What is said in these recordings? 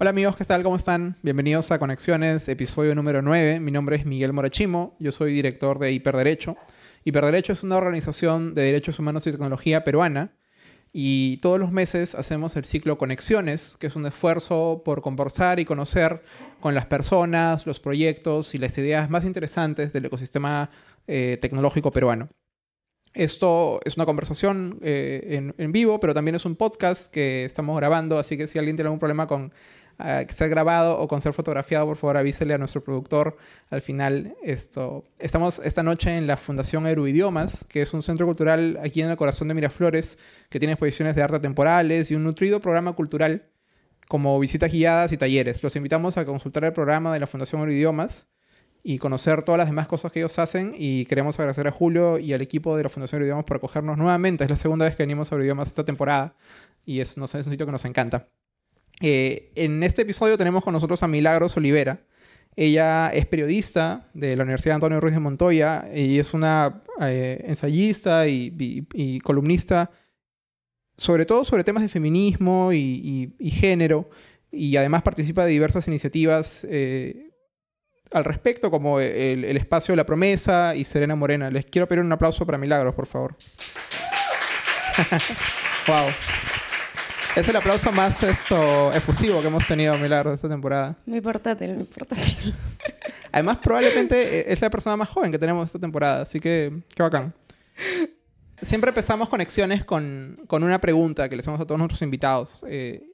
Hola amigos, ¿qué tal? ¿Cómo están? Bienvenidos a Conexiones, episodio número 9. Mi nombre es Miguel Morachimo, yo soy director de Hiperderecho. Hiperderecho es una organización de derechos humanos y tecnología peruana y todos los meses hacemos el ciclo Conexiones, que es un esfuerzo por conversar y conocer con las personas, los proyectos y las ideas más interesantes del ecosistema eh, tecnológico peruano. Esto es una conversación eh, en, vivo, pero también es un podcast que estamos grabando, así que si alguien tiene algún problema con uh, que sea grabado o con ser fotografiado, por favor avísele a nuestro productor. Al final, esto, estamos esta noche en la Fundación Aeroidiomas, que es un centro cultural aquí en el corazón de Miraflores, que tiene exposiciones de arte temporales y un nutrido programa cultural como visitas guiadas y talleres. Los invitamos a consultar el programa de la Fundación Aeroidiomas y conocer todas las demás cosas que ellos hacen. Y queremos agradecer a Julio y al equipo de la Fundación Idiomas por acogernos nuevamente. Es la segunda vez que venimos a Idiomas esta temporada y es, no sé, es un sitio que nos encanta. Eh, en este episodio tenemos con nosotros a Milagros Olivera. Ella es periodista de la Universidad Antonio Ruiz de Montoya y es una eh, ensayista y, columnista, sobre todo sobre temas de feminismo y, género, y además participa de diversas iniciativas eh, al respecto, como el, espacio de la promesa y Serena Morena. Les quiero pedir un aplauso para Milagros, por favor. wow. Es el aplauso más esto, efusivo que hemos tenido Milagros esta temporada. Muy portátil, muy portátil. Además, probablemente eh, es la persona más joven que tenemos esta temporada, así que qué bacán. Siempre empezamos conexiones con, con una pregunta que le hacemos a todos nuestros invitados. Eh,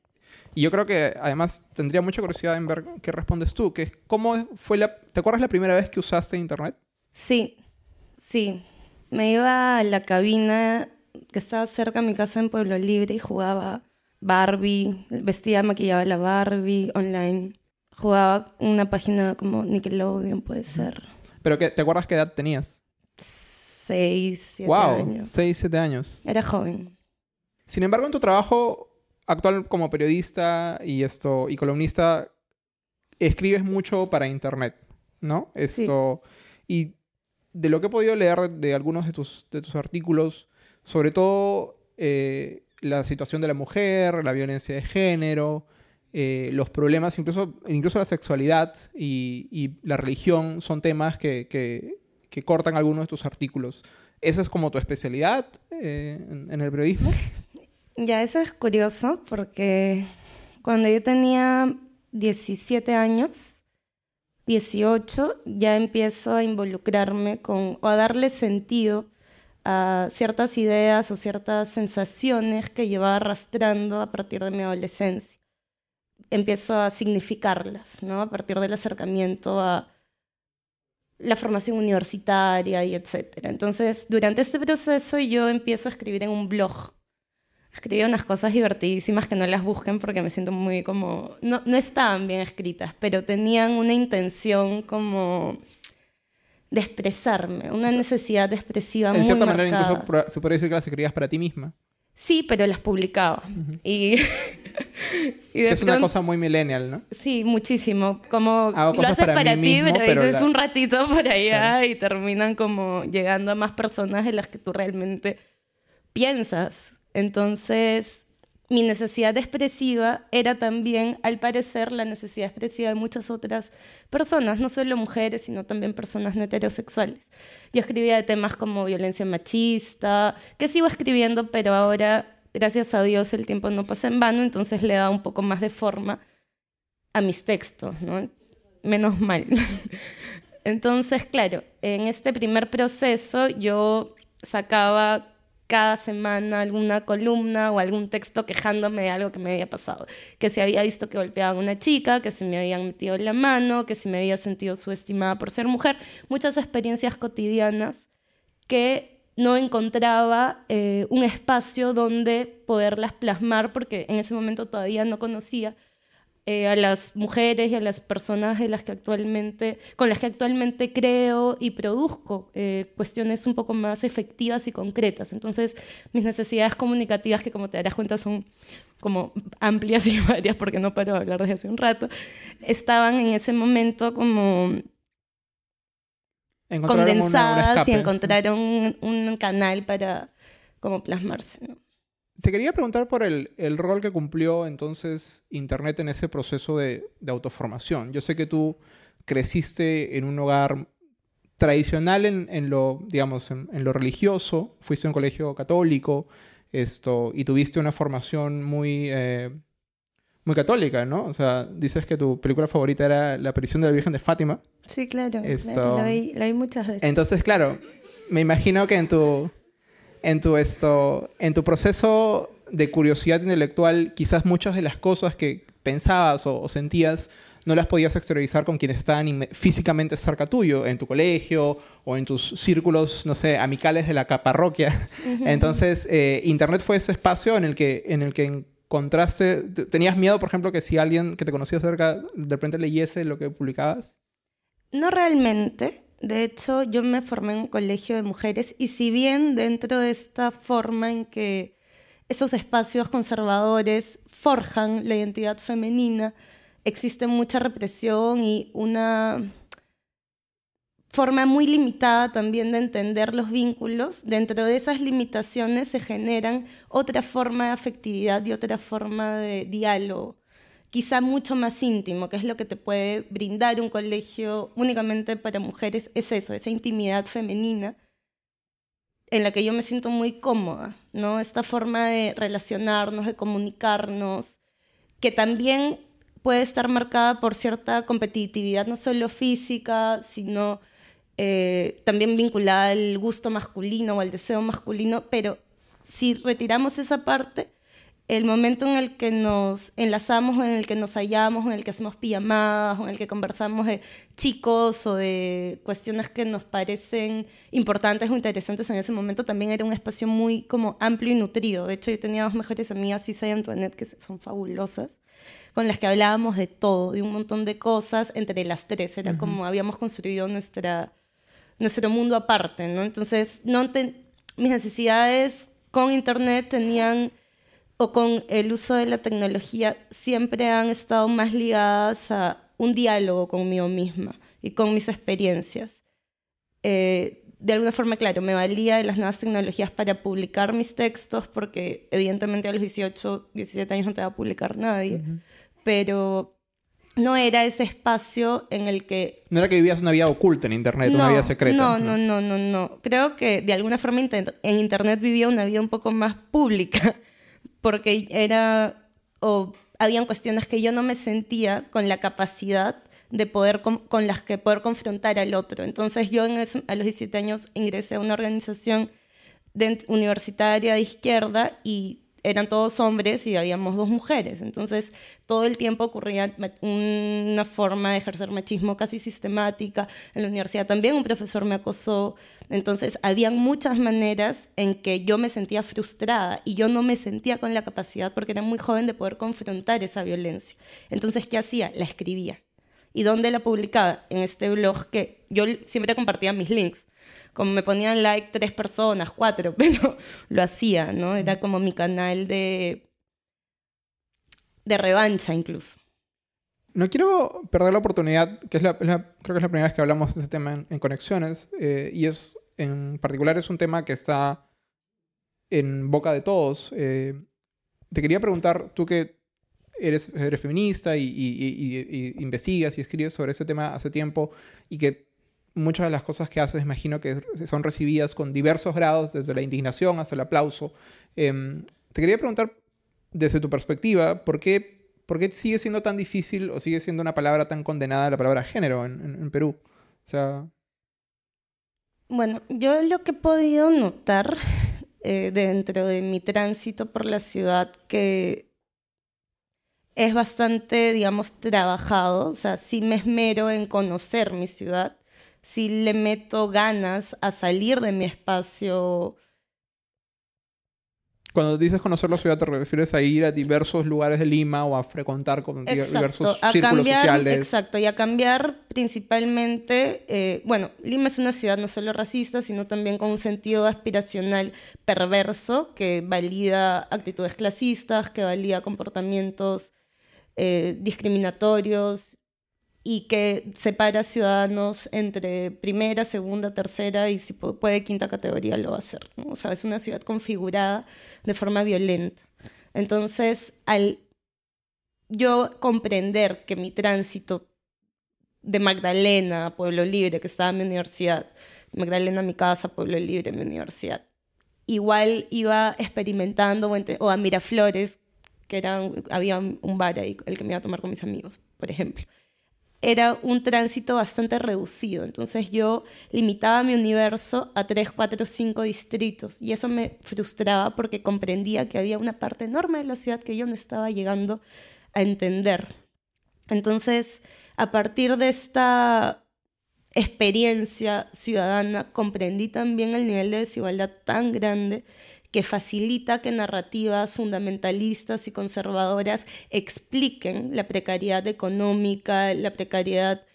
y yo creo que además tendría mucha curiosidad en ver qué respondes tú, que cómo fue la... ¿Te acuerdas la primera vez que usaste internet? Sí, sí. Me iba a la cabina que estaba cerca de mi casa en Pueblo Libre y jugaba Barbie, vestía, maquillaba la Barbie online. Jugaba una página como Nickelodeon, puede ser. ¿Pero qué, te acuerdas qué edad tenías? Seis, siete wow, años. Seis, siete años. Era joven. Sin embargo, en tu trabajo actual como periodista y esto y columnista escribes mucho para internet, ¿no? Esto y de lo que he podido leer de algunos de tus, de tus artículos, sobre todo eh, la situación de la mujer, la violencia de género, eh, los problemas, incluso, incluso la sexualidad y, la religión son temas que, que, cortan algunos de tus artículos. ¿Esa es como tu especialidad eh, en el periodismo? Ya, eso es curioso porque cuando yo tenía 17 años, 18, ya empiezo a involucrarme con, o a darle sentido a ciertas ideas o ciertas sensaciones que llevaba arrastrando a partir de mi adolescencia. Empiezo a significarlas, ¿no? A partir del acercamiento a la formación universitaria y etcétera. Entonces, durante este proceso yo empiezo a escribir en un blog escribía unas cosas divertidísimas que no las busquen porque me siento muy como... No, no estaban bien escritas, pero tenían una intención como de expresarme, una necesidad expresiva en muy cierta manera incluso se podría decir que las escribías para ti misma. Sí, pero las publicaba. Y, que es una cosa muy millennial, ¿no? Sí, muchísimo. Como lo haces para, ti, pero, dices un ratito por allá y terminan como llegando a más personas de las que tú realmente piensas. Entonces, mi necesidad expresiva era también, al parecer, la necesidad expresiva de muchas otras personas, no solo mujeres, sino también personas no heterosexuales. Yo escribía de temas como violencia machista, que sigo escribiendo, pero ahora, gracias a Dios, el tiempo no pasa en vano, entonces le da un poco más de forma a mis textos, ¿no? Menos mal. Entonces, claro, en este primer proceso yo sacaba cada semana alguna columna o algún texto quejándome de algo que me había pasado. Que se había visto que golpeaba a una chica, que se me habían metido en la mano, que se me había sentido subestimada por ser mujer. Muchas experiencias cotidianas que no encontraba eh, un espacio donde poderlas plasmar porque en ese momento todavía no conocía eh, a las mujeres y a las personas de las que actualmente, con las que actualmente creo y produzco eh, cuestiones un poco más efectivas y concretas. Entonces, mis necesidades comunicativas, que como te darás cuenta son como amplias y varias, porque no paro de hablar desde hace un rato, estaban en ese momento como condensadas y encontraron un, canal para como plasmarse. Te quería preguntar por el, rol que cumplió entonces Internet en ese proceso de, autoformación. Yo sé que tú creciste en un hogar tradicional en, lo, digamos, en, lo religioso, fuiste a un colegio católico, esto, y tuviste una formación muy, eh, muy católica, ¿no? O sea, dices que tu película favorita era La aparición de la Virgen de Fátima. Sí, claro, la, vi, la vi muchas veces. Entonces, claro, me imagino que en tu en tu, esto, en tu proceso de curiosidad intelectual, quizás muchas de las cosas que pensabas o, sentías no las podías exteriorizar con quienes estaban físicamente cerca tuyo, en tu colegio o en tus círculos, no sé, amicales de la parroquia. Entonces, eh, Internet fue ese espacio en el que, en el que encontraste, ¿tenías miedo, por ejemplo, que si alguien que te conocía cerca de repente leyese lo que publicabas? No realmente. De hecho, yo me formé en un colegio de mujeres y si bien dentro de esta forma en que esos espacios conservadores forjan la identidad femenina, existe mucha represión y una forma muy limitada también de entender los vínculos. Dentro de esas limitaciones se generan otra forma de afectividad y otra forma de diálogo quizá mucho más íntimo, que es lo que te puede brindar un colegio únicamente para mujeres, es eso, esa intimidad femenina en la que yo me siento muy cómoda, ¿no? Esta forma de relacionarnos, de comunicarnos, que también puede estar marcada por cierta competitividad, no solo física, sino eh, también vinculada al gusto masculino o al deseo masculino, pero si retiramos esa parte, el momento en el que nos enlazamos, en el que nos hallamos, en el que hacemos pijamadas, en el que conversamos de chicos o de cuestiones que nos parecen importantes o interesantes en ese momento, también era un espacio muy como amplio y nutrido. De hecho, yo tenía dos mejores amigas, Isa y Antoinette, que son fabulosas, con las que hablábamos de todo, de un montón de cosas entre las tres. Era como habíamos construido nuestra, nuestro mundo aparte, ¿no? Entonces, no mis necesidades con Internet tenían o con el uso de la tecnología siempre han estado más ligadas a un diálogo conmigo misma y con mis experiencias. Eh, de alguna forma, claro, me valía de las nuevas tecnologías para publicar mis textos, porque evidentemente a los 18, 17 años no te va a publicar nadie, pero no era ese espacio en el que... No era que vivías una vida oculta en Internet, una vida secreta. No, no, no, no, no. Creo que de alguna forma en Internet vivía una vida un poco más pública porque era, o habían cuestiones que yo no me sentía con la capacidad de poder, con, las que poder confrontar al otro. Entonces yo en a los 17 años ingresé a una organización universitaria de izquierda y eran todos hombres y habíamos dos mujeres. Entonces, todo el tiempo ocurría una forma de ejercer machismo casi sistemática. En la universidad también un profesor me acosó. Entonces, habían muchas maneras en que yo me sentía frustrada y yo no me sentía con la capacidad, porque era muy joven, de poder confrontar esa violencia. Entonces, ¿qué hacía? La escribía. ¿Y dónde la publicaba? En este blog que yo siempre compartía mis links como me ponían like tres personas, cuatro, pero lo hacía, ¿no? Era como mi canal de, de revancha incluso. No quiero perder la oportunidad, que es la, creo que es la primera vez que hablamos de ese tema en, Conexiones, eh, y es en particular es un tema que está en boca de todos. Eh, te quería preguntar, tú que eres, eres feminista y, y, investigas y escribes sobre ese tema hace tiempo y que muchas de las cosas que haces, imagino que son recibidas con diversos grados, desde la indignación hasta el aplauso. Em, te quería preguntar, desde tu perspectiva, ¿por qué, ¿por qué sigue siendo tan difícil o sigue siendo una palabra tan condenada la palabra género en, Perú? Bueno, yo lo que he podido notar eh, dentro de mi tránsito por la ciudad que es bastante, digamos, trabajado, o sea, sí me esmero en conocer mi ciudad, si le meto ganas a salir de mi espacio. Cuando dices conocer la ciudad, ¿te refieres a ir a diversos lugares de Lima o a frecuentar con diversos círculos sociales? Exacto, y a cambiar principalmente, eh, bueno, Lima es una ciudad no solo racista, sino también con un sentido aspiracional perverso que valida actitudes clasistas, que valida comportamientos eh, discriminatorios y que separa ciudadanos entre primera, segunda, tercera y si puede quinta categoría lo va a hacer. O sea, es una ciudad configurada de forma violenta. Entonces, al yo comprender que mi tránsito de Magdalena a Pueblo Libre, que estaba en mi universidad, Magdalena a mi casa, Pueblo Libre, mi universidad, igual iba experimentando, o a Miraflores, que era, había un bar ahí, el que me iba a tomar con mis amigos, por ejemplo era un tránsito bastante reducido. Entonces yo limitaba mi universo a 3, 4, 5 distritos y eso me frustraba porque comprendía que había una parte enorme de la ciudad que yo no estaba llegando a entender. Entonces, a partir de esta experiencia ciudadana, comprendí también el nivel de desigualdad tan grande que facilita que narrativas fundamentalistas y conservadoras expliquen la precariedad económica, la precariedad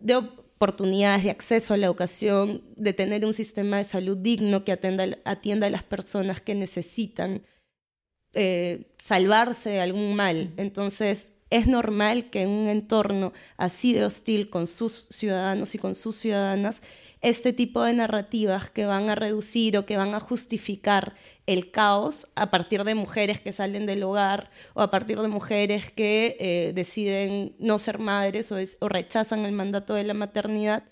de oportunidades de acceso a la educación, de tener un sistema de salud digno que atienda a las personas que necesitan eh, salvarse de algún mal. Entonces, es normal que en un entorno así de hostil con sus ciudadanos y con sus ciudadanas, este tipo de narrativas que van a reducir o que van a justificar el caos a partir de mujeres que salen del hogar o a partir de mujeres que eh, deciden no ser madres o, o rechazan el mandato de la maternidad,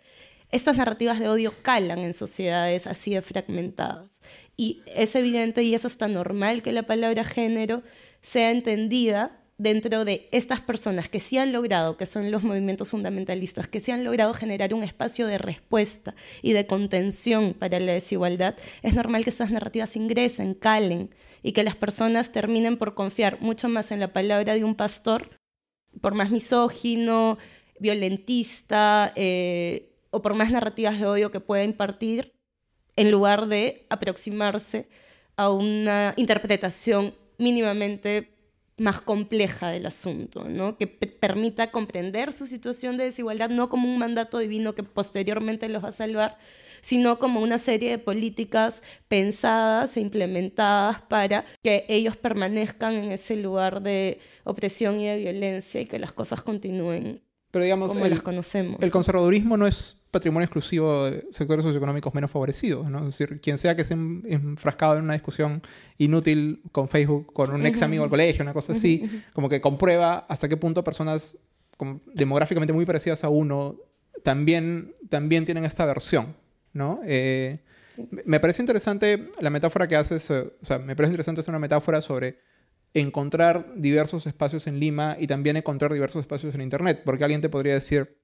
estas narrativas de odio calan en sociedades así de fragmentadas. Y es evidente y es hasta normal que la palabra género sea entendida dentro de estas personas que sí han logrado, que son los movimientos fundamentalistas, que sí han logrado generar un espacio de respuesta y de contención para la desigualdad, es normal que esas narrativas ingresen, calen y que las personas terminen por confiar mucho más en la palabra de un pastor, por más misógino, violentista eh, o por más narrativas de odio que pueda impartir, en lugar de aproximarse a una interpretación mínimamente más compleja del asunto, ¿no? que permita comprender su situación de desigualdad no como un mandato divino que posteriormente los va a salvar, sino como una serie de políticas pensadas e implementadas para que ellos permanezcan en ese lugar de opresión y de violencia y que las cosas continúen Pero digamos, como las conocemos. El conservadurismo no es patrimonio exclusivo de sectores socioeconómicos menos favorecidos, ¿no? Es decir, quien sea que esté enfrascado en una discusión inútil con Facebook, con un ex amigo del colegio, una cosa así, como que comprueba hasta qué punto personas demográficamente muy parecidas a uno también, también tienen esta versión, ¿no? Eh, me parece interesante la metáfora que haces, eh, o sea, me parece interesante hacer una metáfora sobre encontrar diversos espacios en Lima y también encontrar diversos espacios en Internet, porque alguien te podría decir,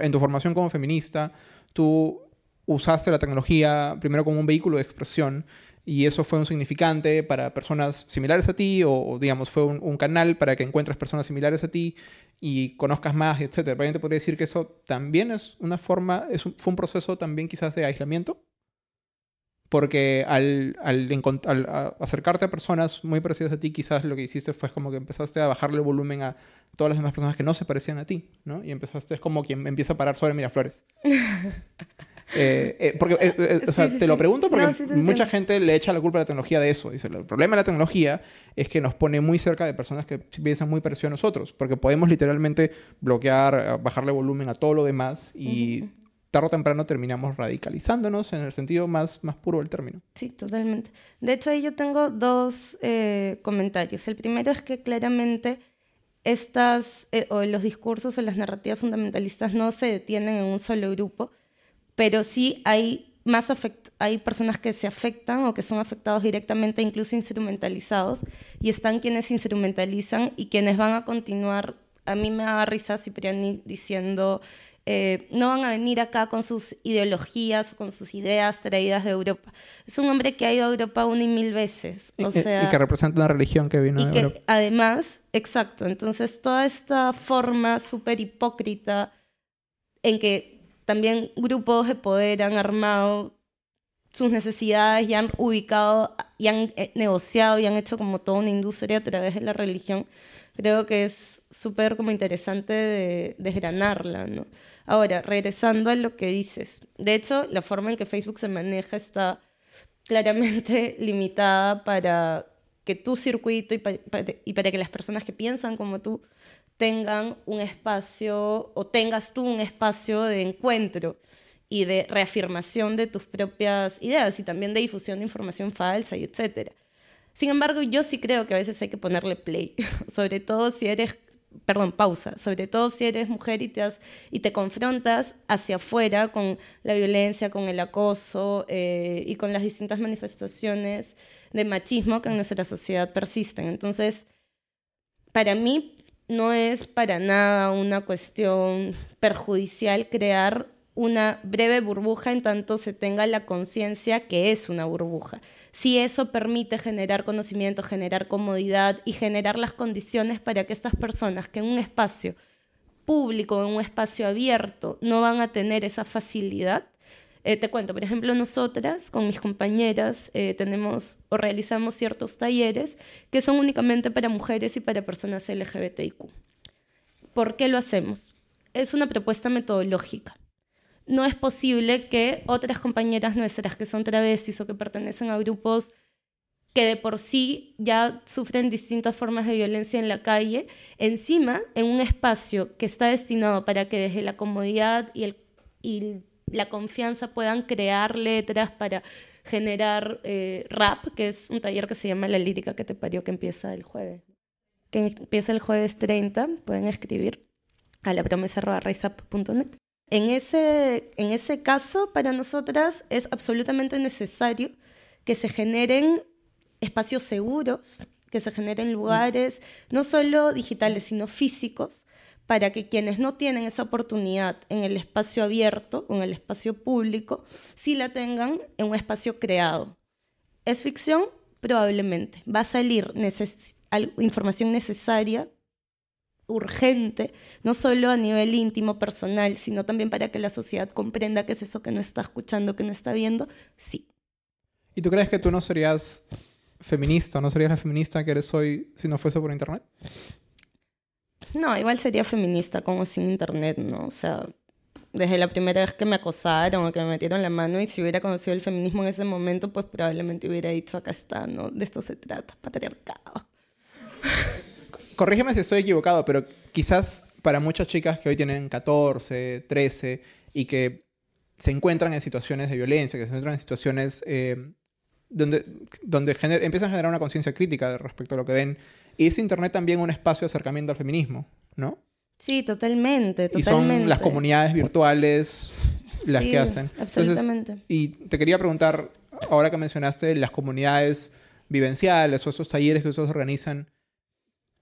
en tu formación como feminista, tú usaste la tecnología primero como un vehículo de expresión y eso fue un significante para personas similares a ti o, digamos fue un, canal para que encuentres personas similares a ti y conozcas más, etc. Realmente podría decir que eso también es una forma, es fue un proceso también quizás de aislamiento porque al, al, acercarte a personas muy parecidas a ti, quizás lo que hiciste fue como que empezaste a bajarle el volumen a todas las demás personas que no se parecían a ti, ¿no? Y empezaste, es como quien empieza a parar sobre Miraflores. eh, eh, porque, eh, eh, o sea, te lo pregunto porque mucha gente le echa la culpa a la tecnología de eso. Dice, el problema de la tecnología es que nos pone muy cerca de personas que piensan muy parecido a nosotros, porque podemos literalmente bloquear, bajarle volumen a todo lo demás y tarde o temprano terminamos radicalizándonos en el sentido más, más puro del término. Sí, totalmente. De hecho, ahí yo tengo dos eh, comentarios. El primero es que claramente estas, eh, o los discursos o las narrativas fundamentalistas no se detienen en un solo grupo, pero sí hay más hay personas que se afectan o que son afectados directamente, incluso instrumentalizados, y están quienes instrumentalizan y quienes van a continuar. A mí me da risa Cipriani diciendo eh, no van a venir acá con sus ideologías, con sus ideas traídas de Europa. Es un hombre que ha ido a Europa una y mil veces. O sea, y que representa una religión que vino y que, Además, exacto. Entonces, toda esta forma súper hipócrita en que también grupos de poder han armado sus necesidades y han ubicado y han eh, negociado y han hecho como toda una industria a través de la religión, creo que es súper como interesante de desgranarla, ¿no? Ahora, regresando a lo que dices, de hecho, la forma en que Facebook se maneja está claramente limitada para que tu circuito y para, que las personas que piensan como tú tengan un espacio o tengas tú un espacio de encuentro y de reafirmación de tus propias ideas y también de difusión de información falsa y etcétera. Sin embargo, yo sí creo que a veces hay que ponerle play, sobre todo si eres, perdón, pausa, sobre todo si eres mujer y te, y te confrontas hacia afuera con la violencia, con el acoso eh, y con las distintas manifestaciones de machismo que en nuestra sociedad persisten. Entonces, para mí no es para nada una cuestión perjudicial crear una breve burbuja en tanto se tenga la conciencia que es una burbuja. Si eso permite generar conocimiento, generar comodidad y generar las condiciones para que estas personas que en un espacio público, en un espacio abierto, no van a tener esa facilidad, eh, te cuento, por ejemplo, nosotras con mis compañeras eh, tenemos o realizamos ciertos talleres que son únicamente para mujeres y para personas LGBTIQ. ¿Por qué lo hacemos? Es una propuesta metodológica. No es posible que otras compañeras nuestras que son travestis o que pertenecen a grupos que de por sí ya sufren distintas formas de violencia en la calle, encima en un espacio que está destinado para que desde la comodidad y la confianza puedan crear letras para generar eh, rap, que es un taller que se llama La Lírica que te parió, que empieza el jueves. Que empieza el jueves 30, pueden escribir a la promesa En ese, en ese caso, para nosotras es absolutamente necesario que se generen espacios seguros, que se generen lugares no solo digitales, sino físicos, para que quienes no tienen esa oportunidad en el espacio abierto o en el espacio público, sí la tengan en un espacio creado. ¿Es ficción? Probablemente. Va a salir información necesaria, urgente, no solo a nivel íntimo, personal, sino también para que la sociedad comprenda qué es eso que no está escuchando, que no está viendo. Sí. ¿Y tú crees que tú no serías feminista, no serías la feminista que eres hoy si no fuese por Internet? No, igual sería feminista como sin internet, ¿no? O sea, desde la primera vez que me acosaron o que me metieron la mano y si hubiera conocido el feminismo en ese momento, pues probablemente hubiera dicho, acá está, ¿no? De esto se trata, patriarcado. Corrígeme si estoy equivocado, pero quizás para muchas chicas que hoy tienen 14, 13 y que se encuentran en situaciones de violencia, que se encuentran en situaciones eh, donde, donde empiezan a generar una conciencia crítica respecto a lo que ven y es Internet también un espacio de acercamiento al feminismo, ¿no? Sí, totalmente, totalmente. Y son las comunidades virtuales las que hacen. Absolutamente. y te quería preguntar, ahora que mencionaste las comunidades vivenciales o esos talleres que ustedes organizan,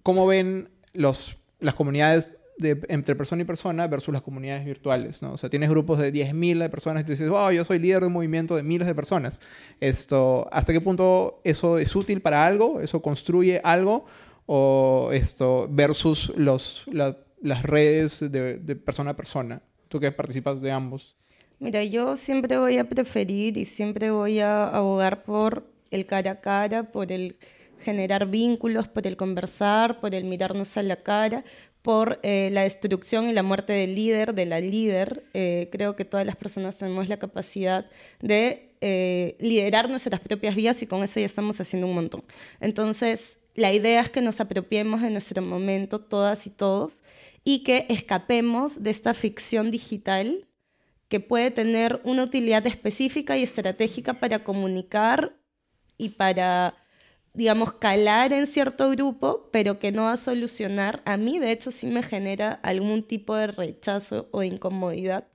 ¿cómo ven los, las comunidades de, entre persona y persona versus las comunidades virtuales, ¿no? O sea, tienes grupos de 10.000 de personas y te dices, wow, yo soy líder de un movimiento de miles de personas. Esto, ¿Hasta qué punto eso es útil para algo? ¿Eso construye algo? ¿O esto versus los, las redes de, de persona a persona? Tú que participas de ambos. Mira, yo siempre voy a preferir y siempre voy a abogar por el cara a cara, por el generar vínculos, por el conversar, por el mirarnos a la cara, por eh, la destrucción y la muerte del líder, de la líder. Eh, creo que todas las personas tenemos la capacidad de eh, liderar nuestras propias vidas y con eso ya estamos haciendo un montón. Entonces, la idea es que nos apropiemos de nuestro momento, todas y todos, y que escapemos de esta ficción digital que puede tener una utilidad específica y estratégica para comunicar y para digamos, calar en cierto grupo, pero que no va a solucionar, a mí de hecho sí me genera algún tipo de rechazo o incomodidad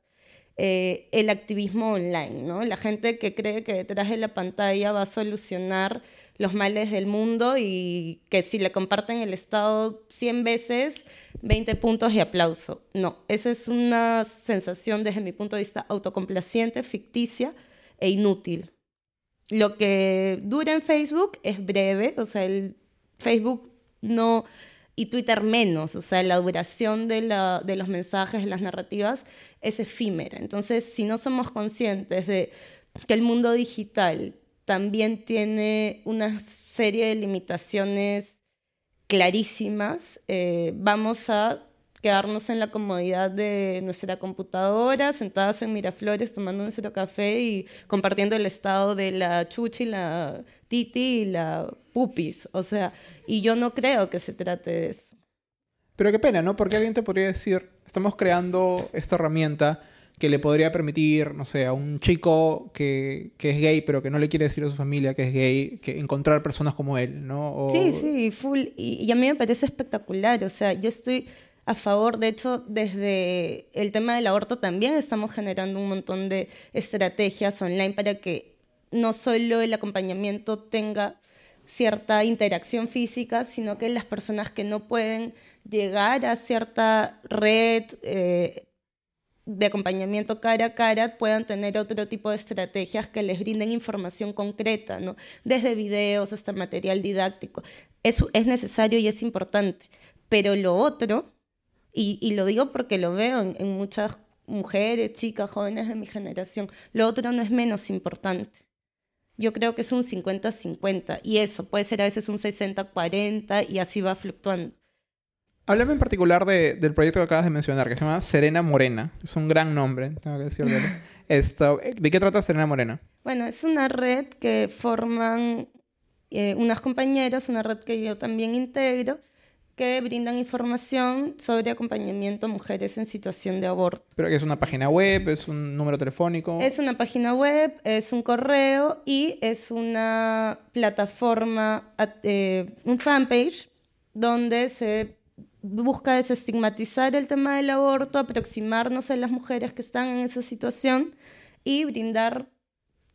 eh, el activismo online, ¿no? La gente que cree que detrás de la pantalla va a solucionar los males del mundo y que si le comparten el Estado 100 veces, 20 puntos y aplauso. No, esa es una sensación desde mi punto de vista autocomplaciente, ficticia e inútil lo que dura en Facebook es breve, o sea, el Facebook no, y Twitter menos, o sea, la duración de, la, de los mensajes, de las narrativas, es efímera. Entonces, si no somos conscientes de que el mundo digital también tiene una serie de limitaciones clarísimas, eh, vamos a quedarnos en la comodidad de nuestra computadora, sentadas en Miraflores tomando nuestro café y compartiendo el estado de la chuchi, la titi y la pupis. O sea, y yo no creo que se trate de eso. Pero qué pena, ¿no? Porque alguien te podría decir, estamos creando esta herramienta que le podría permitir, no sé, a un chico que, es gay, pero que no le quiere decir a su familia que es gay, que encontrar personas como él, ¿no? Sí, sí, full. Y, a mí me parece espectacular. O sea, yo estoy a favor, de hecho, desde el tema del aborto también estamos generando un montón de estrategias online para que no solo el acompañamiento tenga cierta interacción física, sino que las personas que no pueden llegar a cierta red eh, de acompañamiento cara a cara puedan tener otro tipo de estrategias que les brinden información concreta, ¿no? desde videos hasta material didáctico. Eso es necesario y es importante. Pero lo otro, y, lo digo porque lo veo en, en muchas mujeres, chicas, jóvenes de mi generación, lo otro no es menos importante. Yo creo que es un 50-50 y eso puede ser a veces un 60-40 y así va fluctuando. Háblame en particular del proyecto que acabas de mencionar, que se llama Serena Morena. Es un gran nombre, tengo que decirlo. Esto, ¿De qué trata Serena Morena? Bueno, es una red que forman eh, unas compañeras, una red que yo también integro, que brindan información sobre acompañamiento a mujeres en situación de aborto. ¿Pero que es una página web? ¿Es un número telefónico? Es una página web, es un correo y es una plataforma, eh, un fanpage, donde se busca desestigmatizar el tema del aborto, aproximarnos a las mujeres que están en esa situación y brindar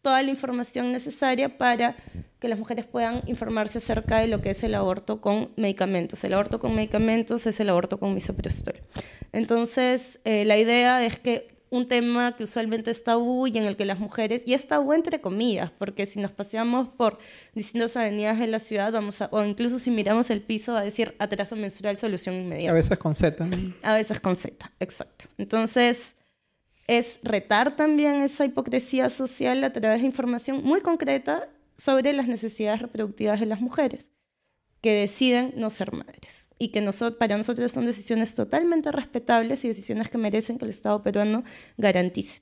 toda la información necesaria para que las mujeres puedan informarse acerca de lo que es el aborto con medicamentos. El aborto con medicamentos es el aborto con misoprostol. Entonces, eh, la idea es que un tema que usualmente es tabú y en el que las mujeres, y es tabú entre comillas, porque si nos paseamos por distintas avenidas de la ciudad, vamos a, o incluso si miramos el piso, va a decir atraso menstrual, solución inmediata. A veces con Z. A veces con Z, exacto. Entonces, es retar también esa hipocresía social a través de información muy concreta sobre las necesidades reproductivas de las mujeres que deciden no ser madres y que para nosotros son decisiones totalmente respetables y decisiones que merecen que el Estado peruano garantice.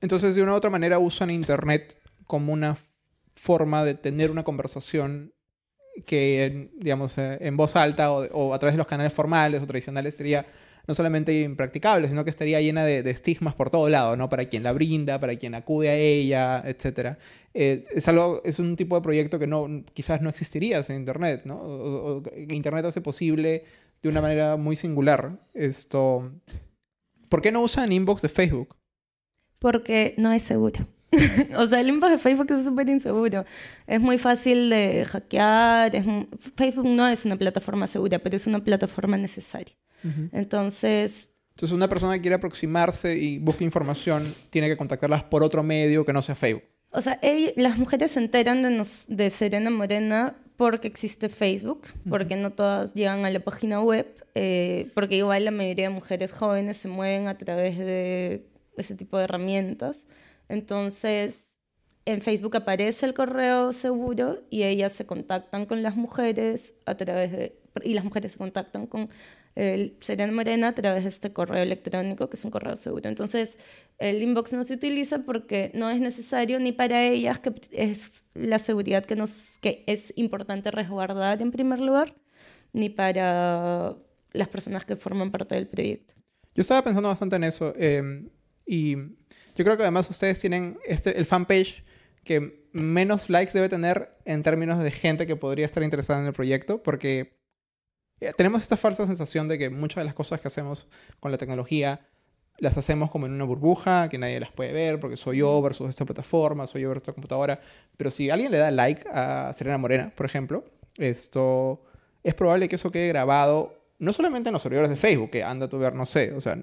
Entonces, de una u otra manera, usan Internet como una forma de tener una conversación que, digamos, eh, en voz alta o, a través de los canales formales o tradicionales sería no solamente impracticable, sino que estaría llena de, estigmas por todo lado, ¿no? Para quien la brinda, para quien acude a ella, etc. Eh, es, algo, es un tipo de proyecto que no, quizás no existiría sin Internet, ¿no? O, Internet hace posible de una manera muy singular esto. ¿Por qué no usan inbox de Facebook? Porque no es seguro. o sea, el inbox de Facebook es súper inseguro. Es muy fácil de hackear. Facebook no es una plataforma segura, pero es una plataforma necesaria. Entonces... Entonces una persona que quiere aproximarse y busca información tiene que contactarlas por otro medio que no sea Facebook. O sea, las mujeres se enteran de, de, Serena Morena porque existe Facebook, porque no todas llegan a la página web, eh, porque igual la mayoría de mujeres jóvenes se mueven a través de ese tipo de herramientas. Entonces, en Facebook aparece el correo seguro y ellas se contactan con las mujeres a través de... y las mujeres se contactan con el Serena Morena a través de este correo electrónico, que es un correo seguro. Entonces, el inbox no se utiliza porque no es necesario ni para ellas, que es la seguridad que, nos, que es importante resguardar en primer lugar, ni para las personas que forman parte del proyecto. Yo estaba pensando bastante en eso em, y yo creo que además ustedes tienen este, el fanpage que menos likes debe tener en términos de gente que podría estar interesada en el proyecto, porque eh, tenemos esta falsa sensación de que muchas de las cosas que hacemos con la tecnología las hacemos como en una burbuja, que nadie las puede ver, porque soy yo versus esta plataforma, soy yo versus esta computadora. Pero si alguien le da like a Serena Morena, por ejemplo, esto es probable que eso quede grabado no solamente en los servidores de Facebook, que anda a ver, no sé, o sea,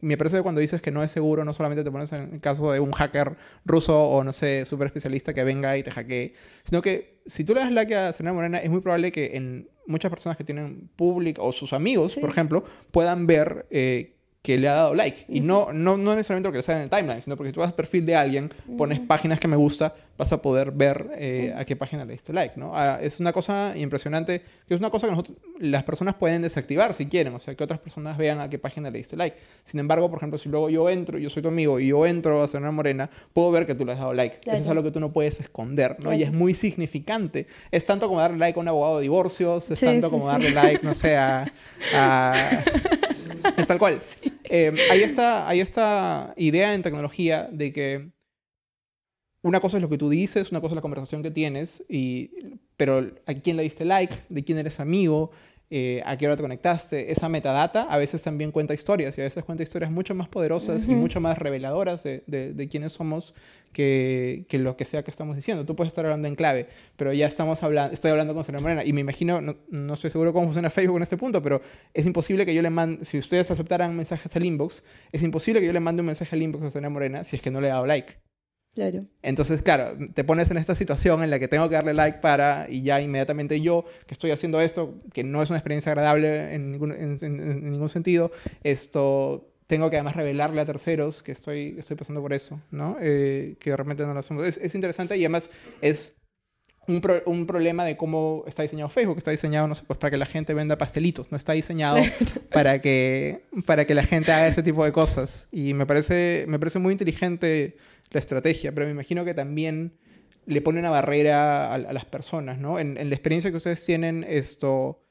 me parece que cuando dices que no es seguro, no solamente te pones en el caso de un hacker ruso o no sé, súper especialista que venga y te hackee, sino que si tú le das like a Serena Morena, es muy probable que en muchas personas que tienen público o sus amigos, por ejemplo, puedan ver eh, que le ha dado like. Y no, no, no necesariamente porque le sale en el timeline, sino porque tú vas al perfil de alguien, pones páginas que me gusta, vas a poder ver eh, a qué página le diste like, ¿no? Ah, es una cosa impresionante, que es una cosa que nosotros, las personas pueden desactivar si quieren, o sea, que otras personas vean a qué página le diste like. Sin embargo, por ejemplo, si luego yo entro, yo soy tu amigo y yo entro a una Morena, puedo ver que tú le has dado like. Eso es algo que tú no puedes esconder, ¿no? Y es muy significante. Es tanto como darle like a un abogado de divorcios, es tanto como darle like, no sé, a es tal cual. Eh, hay, esta, hay esta idea en tecnología de que una cosa es lo que tú dices, una cosa es la conversación que tienes, y, pero a quién le diste like, de quién eres amigo, eh, a qué hora te conectaste. Esa metadata a veces también cuenta historias y a veces cuenta historias mucho más poderosas y mucho más reveladoras de, de, quiénes somos que, que, lo que sea que estamos diciendo. Tú puedes estar hablando en clave, pero ya estamos hablando, estoy hablando con Serena Morena y me imagino, no, no, estoy seguro cómo funciona Facebook en este punto, pero es imposible que yo le mande, si ustedes aceptaran mensajes al inbox, es imposible que yo le mande un mensaje al inbox a Serena Morena si es que no le he dado like. Entonces, claro, te pones en esta situación en la que tengo que darle like para, y ya inmediatamente yo, que estoy haciendo esto, que no es una experiencia agradable en ningún, en, ningún sentido, esto tengo que además revelarle a terceros que estoy, estoy pasando por eso, ¿no? Eh, que realmente no lo hacemos. Es, es interesante y además es un, un, problema de cómo está diseñado Facebook. Está diseñado, no sé, pues para que la gente venda pastelitos. No está diseñado para que, para que la gente haga ese tipo de cosas. Y me parece, me parece muy inteligente la estrategia, pero me imagino que también le pone una barrera a, las personas, ¿no? En, la experiencia que ustedes tienen, esto,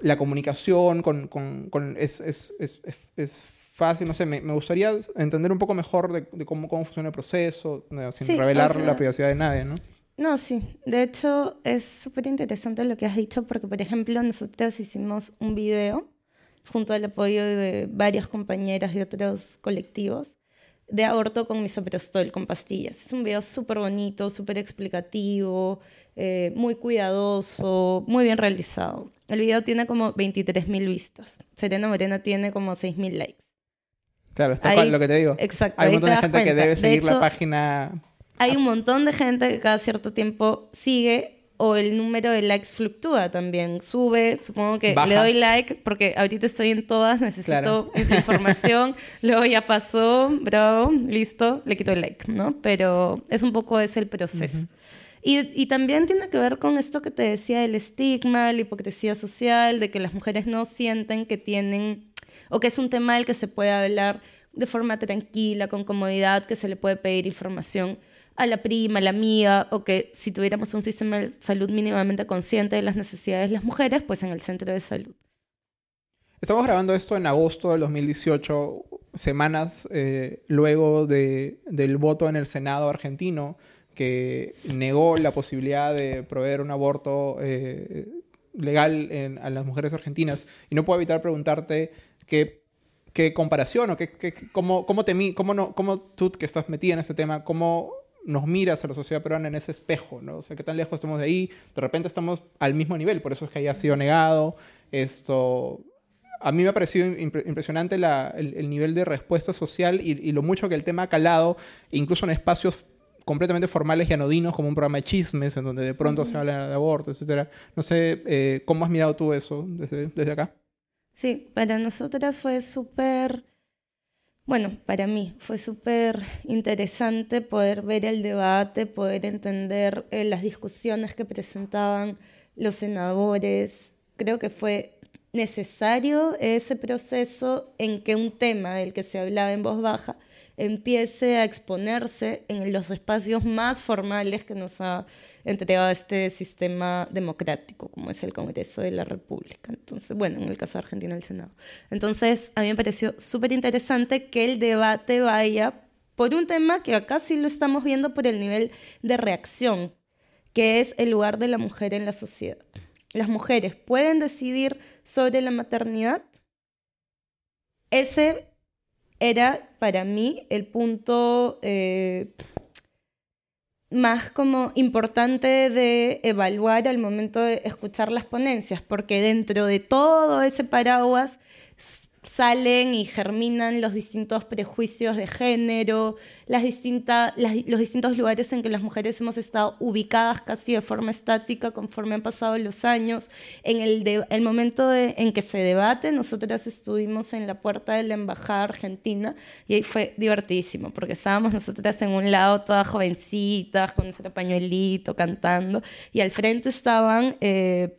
la comunicación con, con, con es, es, es, es, fácil, no sé, me, me, gustaría entender un poco mejor de, cómo, cómo funciona el proceso, sin revelar la privacidad de nadie, ¿no? No, sí. De hecho, es súper interesante lo que has dicho porque, por ejemplo, nosotros hicimos un video junto al apoyo de varias compañeras de otros colectivos de aborto con misoprostol, con pastillas. Es un video súper bonito, súper explicativo, eh, muy cuidadoso, muy bien realizado. El video tiene como 23.000 vistas. Serena Morena tiene como 6.000 likes. Claro, está lo que te digo. Exacto. Hay un montón de gente que debe seguir la página. Hay un montón de gente que cada cierto tiempo sigue o el número de likes fluctúa también. Sube, supongo que le doy like porque ahorita estoy en todas, necesito información. Luego ya pasó, bravo, listo, le quito el like, ¿no? Pero es un poco ese el proceso. y, y, también tiene que ver con esto que te decía el estigma, la hipocresía social, de que las mujeres no sienten que tienen, o que es un tema del que se puede hablar de forma tranquila, con comodidad, que se le puede pedir información a la prima, a la amiga, o que si tuviéramos un sistema de salud mínimamente consciente de las necesidades de las mujeres, pues en el centro de salud. Estamos grabando esto en agosto del 2018, semanas eh, luego de, del voto en el Senado argentino que negó la posibilidad de proveer un aborto eh, legal a las mujeres argentinas. Y no puedo evitar preguntarte qué, qué comparación o qué, cómo, cómo, te, cómo, no, cómo tú que estás metida en ese tema, cómo nos miras a la sociedad peruana en ese espejo, ¿no? O sea, qué tan lejos estamos de ahí, de repente estamos al mismo nivel, por eso es que haya sido negado. Esto, a mí me ha parecido impresionante el, nivel de respuesta social y, lo mucho que el tema ha calado, incluso en espacios completamente formales y anodinos, como un programa de chismes, en donde de pronto se habla de aborto, etc. No sé, eh, ¿cómo has mirado tú eso desde, desde acá? Sí, para nosotras fue súper bueno, para mí fue súper interesante poder ver el debate, poder entender eh, las discusiones que presentaban los senadores. Creo que fue necesario ese proceso en que un tema del que se hablaba en voz baja empiece a exponerse en los espacios más formales que nos ha entregado este sistema democrático, como es el Congreso de la República. Entonces, bueno, en el caso de Argentina, el Senado. Entonces, a mí me pareció súper interesante que el debate vaya por un tema que acá sí lo estamos viendo por el nivel de reacción, que es el lugar de la mujer en la sociedad. Las mujeres pueden decidir sobre la maternidad. Ese era para mí el punto eh, más como importante de evaluar al momento de escuchar las ponencias, porque dentro de todo ese paraguas salen y germinan los distintos prejuicios de género, las distintas, los distintos lugares en que las mujeres hemos estado ubicadas casi de forma estática conforme han pasado los años. En el, el momento en que se debate, nosotras estuvimos en la puerta de la Embajada Argentina y ahí fue divertidísimo, porque estábamos nosotras en un lado todas jovencitas, con nuestro pañuelito, cantando, y al frente estaban... Eh,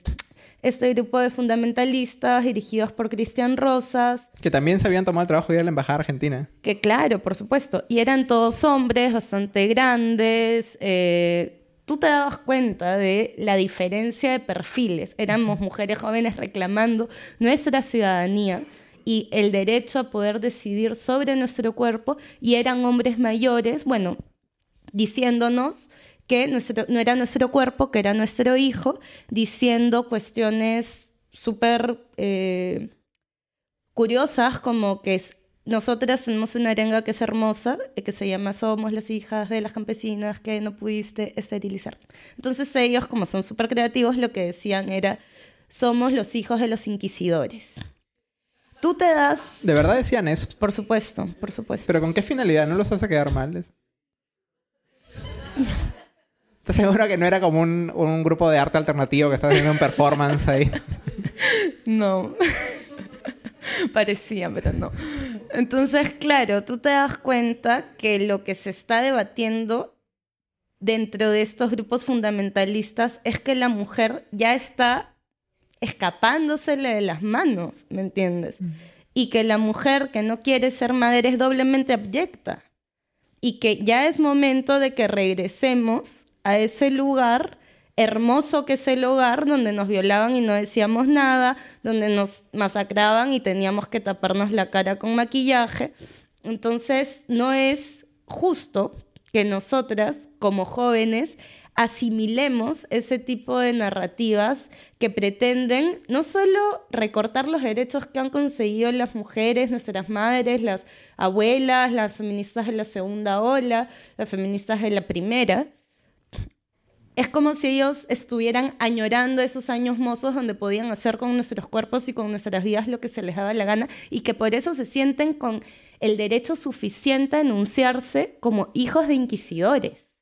este grupo de fundamentalistas dirigidos por Cristian Rosas. Que también se habían tomado el trabajo de ir a la Embajada Argentina. Que claro, por supuesto. Y eran todos hombres bastante grandes. Eh, tú te dabas cuenta de la diferencia de perfiles. Éramos mujeres jóvenes reclamando nuestra ciudadanía y el derecho a poder decidir sobre nuestro cuerpo y eran hombres mayores, bueno, diciéndonos que no era nuestro cuerpo, que era nuestro hijo, diciendo cuestiones súper eh, curiosas como que nosotras tenemos una arenga que es hermosa, eh, que se llama Somos las hijas de las campesinas que no pudiste esterilizar. Entonces ellos, como son súper creativos, lo que decían era, somos los hijos de los inquisidores. Tú te das... ¿De verdad decían eso? Por supuesto, por supuesto. ¿Pero con qué finalidad? ¿No los hace quedar mal? ¿Estás seguro que no era como un, un grupo de arte alternativo que estaba haciendo un performance ahí? No. Parecía, pero no. Entonces, claro, tú te das cuenta que lo que se está debatiendo dentro de estos grupos fundamentalistas es que la mujer ya está escapándosele de las manos, ¿me entiendes? Y que la mujer que no quiere ser madre es doblemente abyecta. Y que ya es momento de que regresemos a ese lugar hermoso que es el hogar donde nos violaban y no decíamos nada, donde nos masacraban y teníamos que taparnos la cara con maquillaje. Entonces, no es justo que nosotras, como jóvenes, asimilemos ese tipo de narrativas que pretenden no solo recortar los derechos que han conseguido las mujeres, nuestras madres, las abuelas, las feministas de la segunda ola, las feministas de la primera, es como si ellos estuvieran añorando esos años mozos donde podían hacer con nuestros cuerpos y con nuestras vidas lo que se les daba la gana y que por eso se sienten con el derecho suficiente a enunciarse como hijos de inquisidores.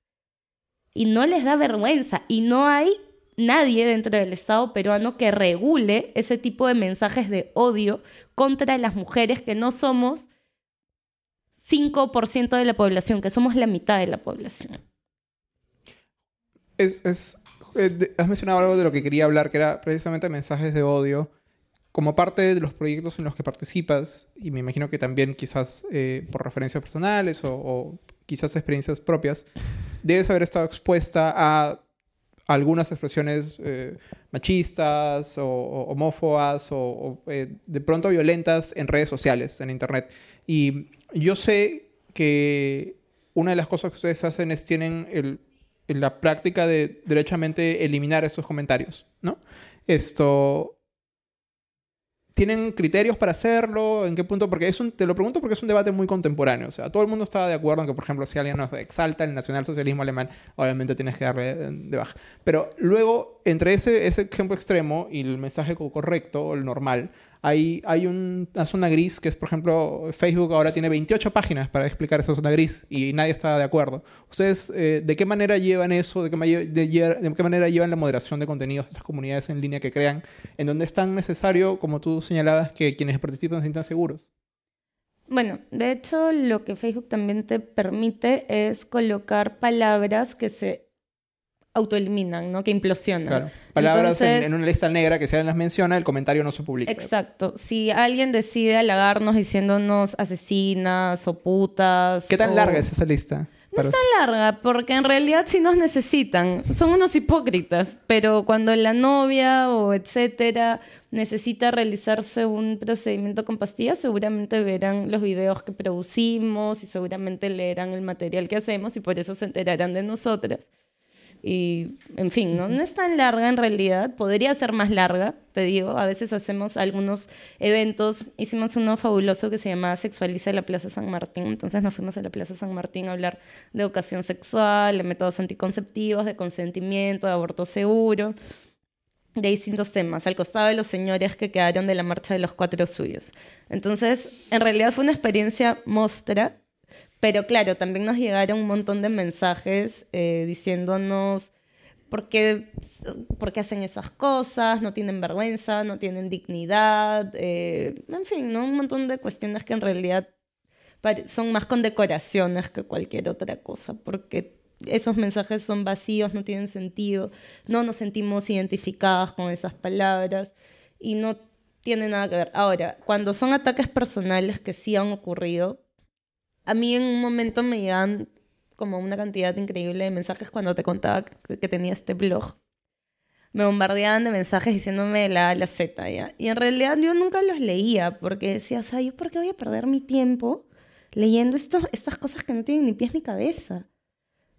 Y no les da vergüenza y no hay nadie dentro del Estado peruano que regule ese tipo de mensajes de odio contra las mujeres que no somos 5% de la población, que somos la mitad de la población eh, has mencionado algo de lo que quería hablar, que era precisamente mensajes de odio. Como parte de los proyectos en los que participas, y me imagino que también quizás eh, por referencias personales o, quizás experiencias propias, debes haber estado expuesta a algunas expresiones eh, machistas o, homófobas o, de pronto violentas en redes sociales, en Internet. Y yo sé que una de las cosas que ustedes hacen es tienen el la práctica de derechamente eliminar estos comentarios, ¿no? Esto... ¿Tienen criterios para hacerlo? ¿En qué punto? Porque es un, te lo pregunto porque es un debate muy contemporáneo. O sea, todo el mundo estaba de acuerdo en que, por ejemplo, si alguien nos exalta el nacionalsocialismo alemán, obviamente tienes que darle de baja. Pero luego, entre ese, ese ejemplo extremo y el mensaje correcto, el normal, hay, una zona gris que es, por ejemplo, Facebook ahora tiene 28 páginas para explicar esa zona gris y nadie está de acuerdo. ¿Ustedes eh, de qué manera llevan eso? ¿De qué, manera llevan la moderación de contenidos esas comunidades en línea que crean? En donde es tan necesario, como tú señalabas, que quienes participan se sientan seguros. Bueno, de hecho, lo que Facebook también te permite es colocar palabras que se autoeliminan, ¿no? Que implosionan. Claro. Palabras en, una lista negra que se las menciona, el comentario no se publica. Exacto. Si alguien decide halagarnos diciéndonos asesinas o putas... ¿Qué tan larga es esa lista? No es tan larga, porque en realidad sí nos necesitan. Son unos hipócritas, pero cuando la novia o etcétera necesita realizarse un procedimiento con pastillas, seguramente verán los videos que producimos y seguramente leerán el material que hacemos y por eso se enterarán de nosotras. Y, en fin, ¿no? no es tan larga en realidad, podría ser más larga, te digo. A veces hacemos algunos eventos, hicimos uno fabuloso que se llamaba Sexualiza la Plaza San Martín. Entonces nos fuimos a la Plaza San Martín a hablar de educación sexual, de métodos anticonceptivos, de consentimiento, de aborto seguro. de distintos temas, al costado de los señores que quedaron de la marcha de los cuatro suyos. Entonces, en realidad fue una experiencia mostra, pero claro, también nos llegaron un montón de mensajes eh, diciéndonos por qué, por qué, hacen esas cosas, no tienen vergüenza, no tienen dignidad, eh, en fin, ¿no? un montón de cuestiones que en realidad son más condecoraciones que cualquier otra cosa, porque esos mensajes son vacíos, no tienen sentido, no nos sentimos identificadas con esas palabras y no tiene nada que ver. Ahora, cuando son ataques personales que sí han ocurrido, a mí en un momento me llegan como una cantidad increíble de mensajes cuando te contaba que, tenía este blog. Me bombardeaban de mensajes diciéndome la A, la Z, ¿ya? Y en realidad yo nunca los leía porque decía, o sea, ¿yo por qué voy a perder mi tiempo leyendo esto, estas cosas que no tienen ni pies ni cabeza?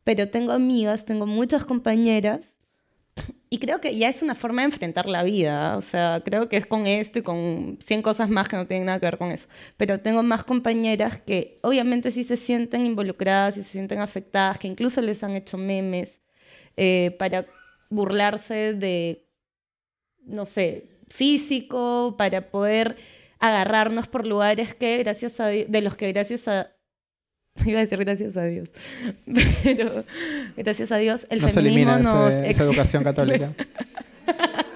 pero tengo amigas, tengo muchas compañeras y creo que ya es una forma de enfrentar la vida, o sea, creo que es con esto y con 100 cosas más que no tienen nada que ver con eso, pero tengo más compañeras que obviamente sí se sienten involucradas y se sienten afectadas, que incluso les han hecho memes eh, para burlarse de, no sé, físico, para poder agarrarnos por lugares que gracias a de los que gracias a Iba a decir gracias a Dios. Pero gracias a Dios el feminismo nos esa educación católica.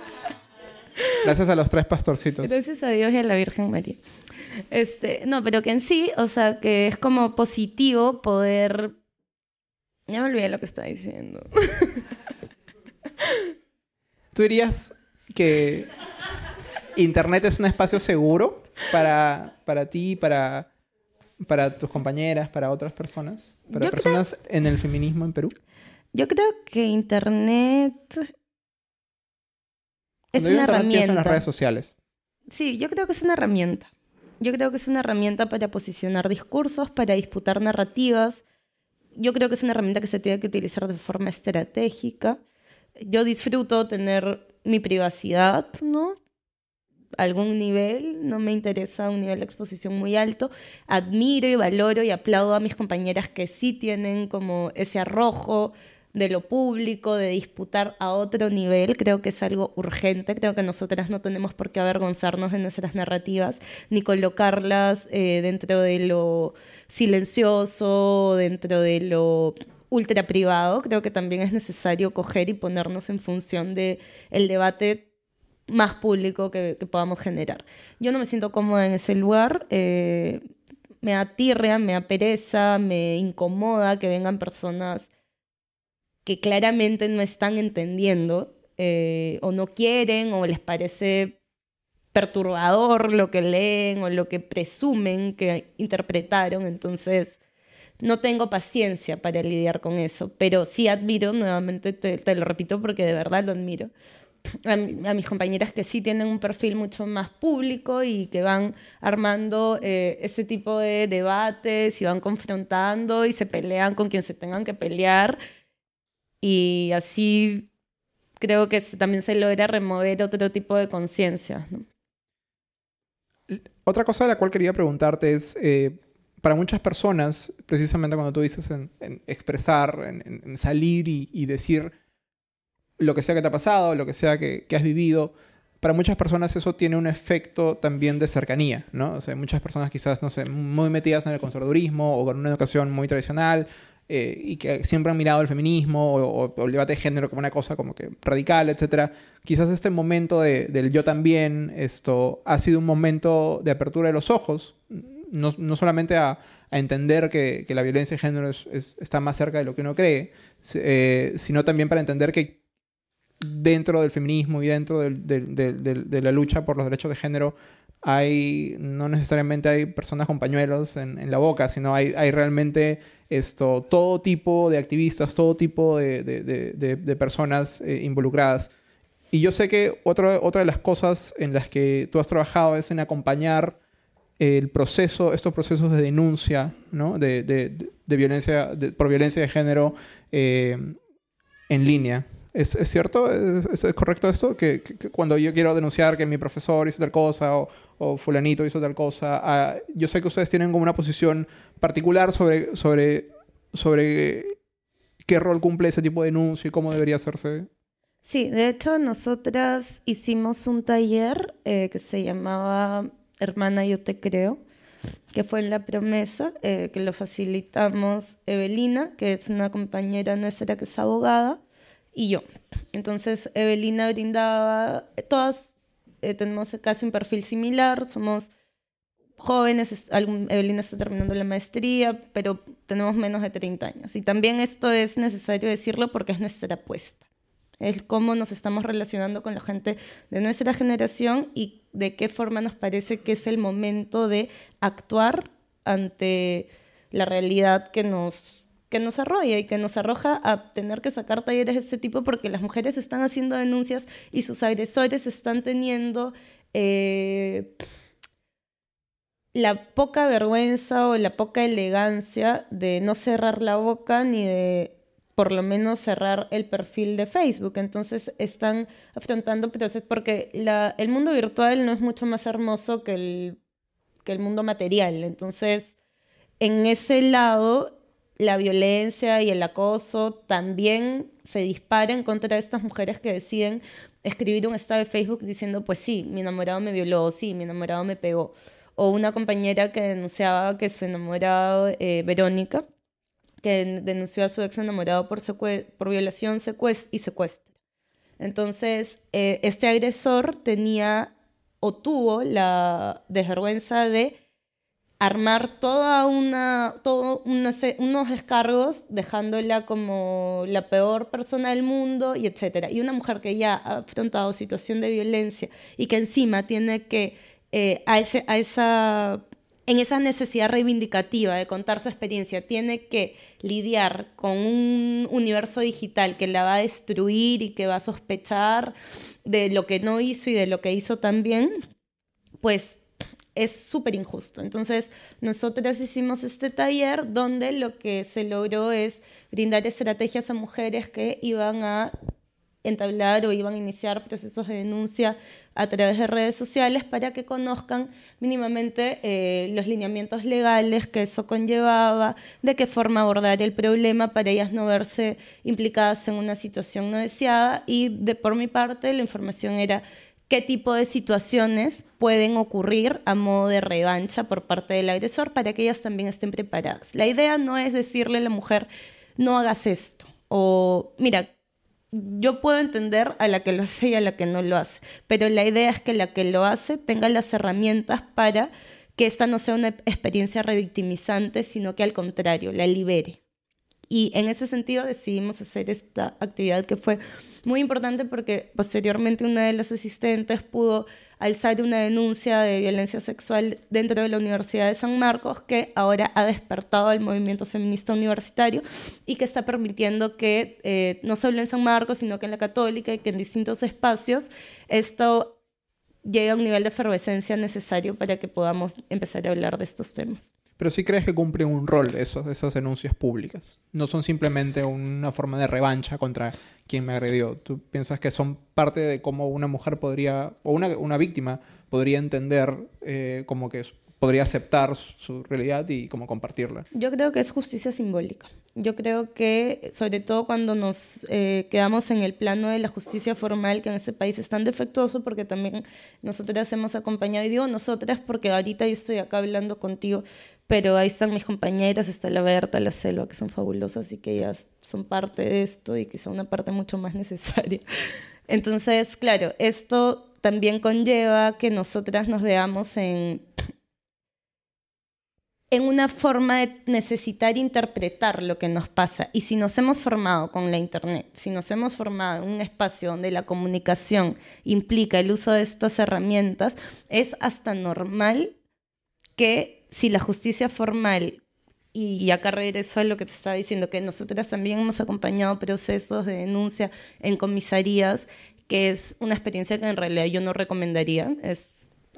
gracias a los tres pastorcitos. Gracias a Dios y a la Virgen María. Este, no, pero que en sí, o sea, que es como positivo poder... Ya me olvidé lo que estaba diciendo. ¿Tú dirías que Internet es un espacio seguro para, para ti, para para tus compañeras, para otras personas, para personas en el feminismo en Perú? Yo creo que Internet es una herramienta. En las redes sociales. Sí, yo creo que es una herramienta. Yo creo que es una herramienta para posicionar discursos, para disputar narrativas. Yo creo que es una herramienta que se tiene que utilizar de forma estratégica. Yo disfruto tener mi privacidad, ¿no? Algún nivel, no me interesa un nivel de exposición muy alto. Admiro y valoro y aplaudo a mis compañeras que sí tienen como ese arrojo de lo público, de disputar a otro nivel, creo que es algo urgente, creo que nosotras no tenemos por qué avergonzarnos de nuestras narrativas, ni colocarlas eh, dentro de lo silencioso, dentro de lo ultra privado, creo que también es necesario coger y ponernos en función de debate más público que, podamos generar. Yo no me siento cómoda en ese lugar. Eh, me atirrea, me apereza, me incomoda que vengan personas que claramente no están entendiendo eh, o no quieren o les parece perturbador lo que leen o lo que presumen que interpretaron. Entonces, no tengo paciencia para lidiar con eso, pero sí admiro, nuevamente te lo repito porque de verdad lo admiro, a, mis compañeras que sí tienen un perfil mucho más público y que van armando eh, ese tipo de debates y van confrontando y se pelean con quien se tengan que pelear. Y así creo que también se logra remover otro tipo de conciencia. Otra cosa de la cual quería preguntarte es, eh, para muchas personas, precisamente cuando tú dices en, expresar, en, salir y decir lo que sea que te ha pasado, lo que sea que, has vivido, para muchas personas eso tiene un efecto también de cercanía, ¿no? O sea, muchas personas quizás, no sé, muy metidas en el conservadurismo o con una educación muy tradicional eh, y que siempre han mirado el feminismo o, el debate de género como una cosa como que radical, etc. Quizás este momento del yo también, esto ha sido un momento de apertura de los ojos, no, solamente a, entender que, la violencia de género está más cerca de lo que uno cree, eh, sino también para entender que dentro del feminismo y dentro de la lucha por los derechos de género hay, no necesariamente hay personas con pañuelos en, la boca, sino hay, hay, realmente esto, todo tipo de activistas, todo tipo de, personas eh, involucradas. Y yo sé que otra, otra de las cosas en las que tú has trabajado es en acompañar el proceso, estos procesos de denuncia ¿no? de, violencia, por violencia de género eh, en línea. ¿Es, ¿Es, cierto? ¿Es, ¿Es, correcto esto? Que, cuando yo quiero denunciar que mi profesor hizo tal cosa o, o fulanito hizo tal cosa, ah, yo sé que ustedes tienen como una posición particular sobre, sobre, sobre qué rol cumple ese tipo de denuncia y cómo debería hacerse. Sí, de hecho nosotras hicimos un taller eh, que se llamaba Hermana Yo Te Creo, que fue en La Promesa, eh, que lo facilitamos Evelina, que es una compañera nuestra que es abogada, y yo. Entonces Evelina brindaba, todas eh, tenemos casi un perfil similar, somos jóvenes, Evelina está terminando la maestría, pero tenemos menos de 30 años. Y también esto es necesario decirlo porque es nuestra apuesta. Es cómo nos estamos relacionando con la gente de nuestra generación y de qué forma nos parece que es el momento de actuar ante la realidad que nos, que nos arrolla y que nos arroja a tener que sacar talleres de este tipo porque las mujeres están haciendo denuncias y sus agresores están teniendo... Eh, la poca vergüenza o la poca elegancia de no cerrar la boca ni de por lo menos cerrar el perfil de Facebook. Entonces están afrontando procesos porque el mundo virtual no es mucho más hermoso que el, que el mundo material. Entonces, en ese lado, la violencia y el acoso también se disparan contra estas mujeres que deciden escribir un estado de Facebook diciendo, pues sí, mi enamorado me violó, sí, mi enamorado me pegó o una compañera que denunciaba que su enamorado, eh, Verónica, que denunció a su ex enamorado por, por violación y secuestro. Entonces, eh, este agresor tenía o tuvo la desvergüenza de armar toda una, todo unos descargos dejándola como la peor persona del mundo y etcétera. Y una mujer que ya ha afrontado situación de violencia y que encima tiene que eh, a, ese, a esa, en esa necesidad reivindicativa de contar su experiencia, tiene que lidiar con un universo digital que la va a destruir y que va a sospechar de lo que no hizo y de lo que hizo también, pues es súper injusto. Entonces, nosotros hicimos este taller donde lo que se logró es brindar estrategias a mujeres que iban a entablar o iban a iniciar procesos de denuncia a través de redes sociales para que conozcan mínimamente eh, los lineamientos legales que eso conllevaba, de qué forma abordar el problema para ellas no verse implicadas en una situación no deseada y de por mi parte la información era qué tipo de situaciones pueden ocurrir a modo de revancha por parte del agresor para que ellas también estén preparadas. La idea no es decirle a la mujer no hagas esto o mira, yo puedo entender a la que lo hace y a la que no lo hace, pero la idea es que la que lo hace tenga las herramientas para que esta no sea una experiencia revictimizante, sino que al contrario, la libere. Y en ese sentido decidimos hacer esta actividad que fue muy importante porque posteriormente una de las asistentes pudo alzar una denuncia de violencia sexual dentro de la Universidad de San Marcos que ahora ha despertado el movimiento feminista universitario y que está permitiendo que eh, no solo en San Marcos, sino que en la católica y que en distintos espacios esto llegue a un nivel de efervescencia necesario para que podamos empezar a hablar de estos temas. Pero sí crees que cumplen un rol esos, esas denuncias públicas. No son simplemente una forma de revancha contra quien me agredió. ¿Tú piensas que son parte de cómo una mujer podría, o una, una víctima podría entender eh, como que podría aceptar su realidad y como compartirla? Yo creo que es justicia simbólica. Yo creo que, sobre todo cuando nos eh, quedamos en el plano de la justicia formal, que en este país es tan defectuoso, porque también nosotras hemos acompañado, y digo nosotras porque ahorita yo estoy acá hablando contigo, pero ahí están mis compañeras, está la Berta, la Selva, que son fabulosas y que ellas son parte de esto y quizá una parte mucho más necesaria. Entonces, claro, esto también conlleva que nosotras nos veamos en en una forma de necesitar interpretar lo que nos pasa. Y si nos hemos formado con la Internet, si nos hemos formado en un espacio donde la comunicación implica el uso de estas herramientas, es hasta normal que si la justicia formal, y acá regreso a lo que te estaba diciendo, que nosotras también hemos acompañado procesos de denuncia en comisarías, que es una experiencia que en realidad yo no recomendaría, es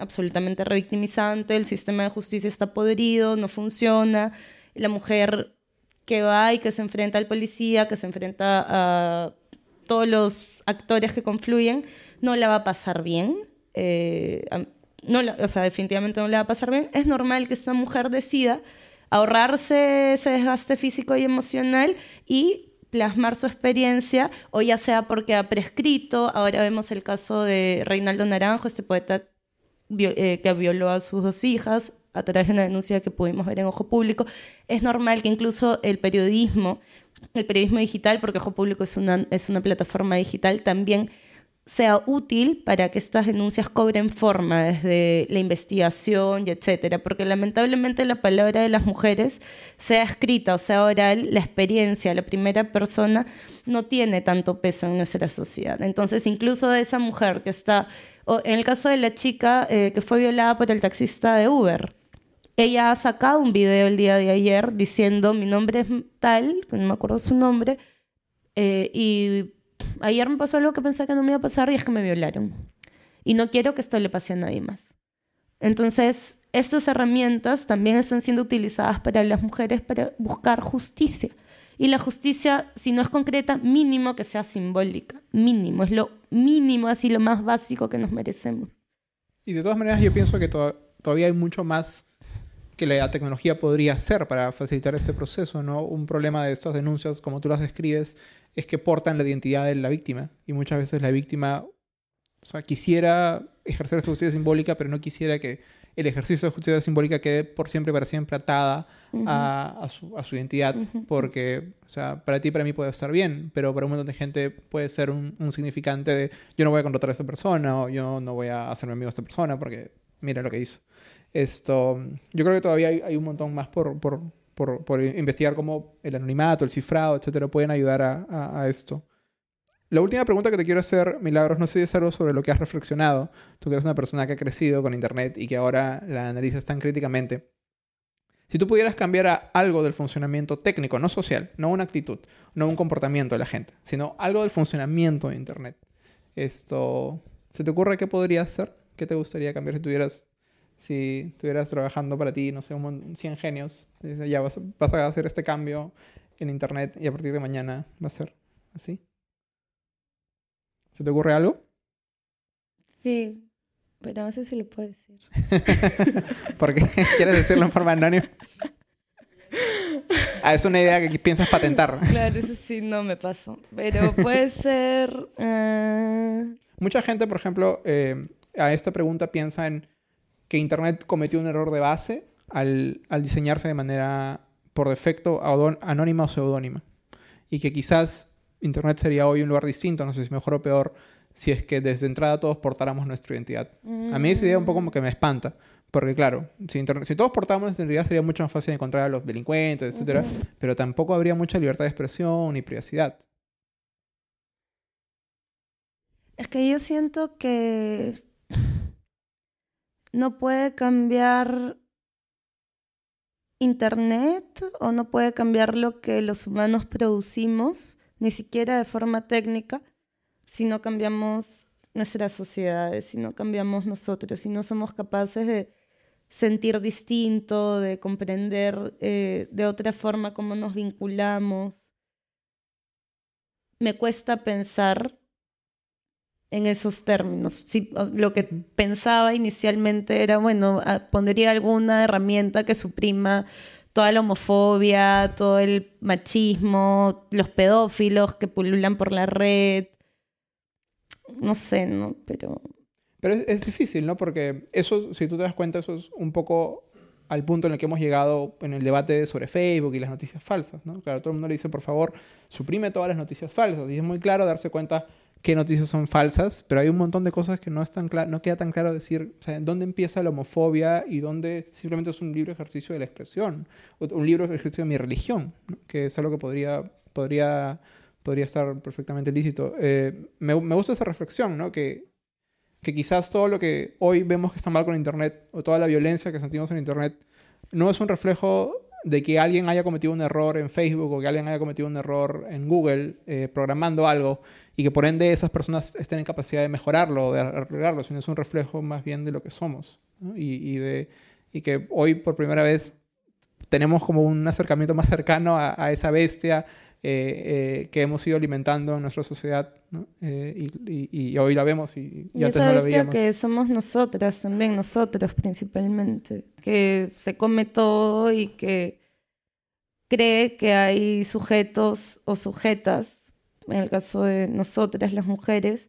absolutamente revictimizante, el sistema de justicia está podrido, no funciona, la mujer que va y que se enfrenta al policía, que se enfrenta a todos los actores que confluyen, no la va a pasar bien. Eh, no o sea, definitivamente no le va a pasar bien. Es normal que esta mujer decida ahorrarse ese desgaste físico y emocional y plasmar su experiencia, o ya sea porque ha prescrito, ahora vemos el caso de Reinaldo Naranjo, este poeta que violó a sus dos hijas a través de una denuncia que pudimos ver en Ojo Público, es normal que incluso el periodismo, el periodismo digital, porque Ojo Público es una, es una plataforma digital, también sea útil para que estas denuncias cobren forma desde la investigación y etcétera, porque lamentablemente la palabra de las mujeres, sea escrita o sea oral, la experiencia, la primera persona, no tiene tanto peso en nuestra sociedad. Entonces, incluso esa mujer que está, en el caso de la chica eh, que fue violada por el taxista de Uber, ella ha sacado un video el día de ayer diciendo mi nombre es tal, no me acuerdo su nombre, eh, y ayer me pasó algo que pensé que no me iba a pasar y es que me violaron. Y no quiero que esto le pase a nadie más. Entonces, estas herramientas también están siendo utilizadas para las mujeres para buscar justicia. Y la justicia, si no es concreta, mínimo que sea simbólica. Mínimo, es lo mínimo, así lo más básico que nos merecemos. Y de todas maneras, yo pienso que todavía hay mucho más que la tecnología podría hacer para facilitar este proceso, ¿no? Un problema de estas denuncias, como tú las describes, es que portan la identidad de la víctima. Y muchas veces la víctima o sea, quisiera ejercer esa justicia simbólica, pero no quisiera que el ejercicio de justicia simbólica quede por siempre, para siempre atada a, su, identidad, porque, o sea, para ti, para mí puede estar bien, pero para un montón de gente puede ser un, significante de yo no voy a contratar a esa persona o yo no voy a hacerme amigo de esta persona porque mira lo que hizo. Esto, yo creo que todavía hay, un montón más por, por, por, por, investigar cómo el anonimato, el cifrado, etcétera, pueden ayudar a, a, esto. La última pregunta que te quiero hacer, Milagros, no sé si es algo sobre lo que has reflexionado. Tú que eres una persona que ha crecido con Internet y que ahora la analizas tan críticamente. Si tú pudieras cambiar algo del funcionamiento técnico, no social, no una actitud, no un comportamiento de la gente, sino algo del funcionamiento de Internet, esto, ¿se te ocurre qué podría ser? ¿Qué te gustaría cambiar si tuvieras si estuvieras trabajando para ti, no sé, un 100 genios, ya vas, vas, a hacer este cambio en Internet y a partir de mañana va a ser así. ¿Se te ocurre algo? Sí, pero no sé si lo puedo decir. ¿Por qué? ¿Quieres decirlo en forma anónima? Ah, es una idea que piensas patentar. Claro, eso sí no me pasó. Pero puede ser... Eh, Mucha gente, por ejemplo, eh, a esta pregunta piensa en que Internet cometió un error de base al, diseñarse de manera por defecto anónima o seudónima. Y que quizás Internet sería hoy un lugar distinto, no sé si mejor o peor, si es que desde entrada todos portáramos nuestra identidad. A mí esa idea un poco como que me espanta, porque claro, si, si todos portáramos nuestra identidad sería mucho más fácil encontrar a los delincuentes, etc. Pero tampoco habría mucha libertad de expresión ni privacidad. Es que yo siento que no puede cambiar Internet o no puede cambiar lo que los humanos producimos, ni siquiera de forma técnica, si no cambiamos nuestras sociedades, si no cambiamos nosotros, si no somos capaces de sentir distinto, de comprender eh, de otra forma cómo nos vinculamos. Me cuesta pensar en esos términos. lo que pensaba inicialmente era, bueno, ah, pondría alguna herramienta que suprima toda la homofobia, todo el machismo, los pedófilos que pululan por la red. No sé, ¿no? Pero... Pero es, difícil, ¿no? Porque eso, si tú te das cuenta, eso es un poco al punto en el que hemos llegado en el debate sobre Facebook y las noticias falsas, ¿no? Claro, todo el mundo le dice, por favor, suprime todas las noticias falsas. Y es muy claro darse cuenta qué noticias son falsas, pero hay un montón de cosas que no, no queda tan claro decir, o sea, dónde empieza la homofobia y dónde simplemente es un libre ejercicio de la expresión, un libre ejercicio de mi religión, que es algo que podría, podría, podría estar perfectamente lícito. Eh, me, me, gusta esa reflexión, ¿no? Que, que quizás todo lo que hoy vemos que está mal con Internet o toda la violencia que sentimos en Internet no es un reflejo de que alguien haya cometido un error en Facebook o que alguien haya cometido un error en Google eh, programando algo y que por ende esas personas estén en capacidad de mejorarlo o de arreglarlo, sino es un reflejo más bien de lo que somos. Y, de, y que hoy por primera vez tenemos como un acercamiento más cercano a, esa bestia eh, eh, que hemos ido alimentando en nuestra sociedad y, hoy la vemos y, y, esa bestia que somos nosotras también, nosotros principalmente, que se come todo y que cree que hay sujetos o sujetas, en el caso de nosotras las mujeres,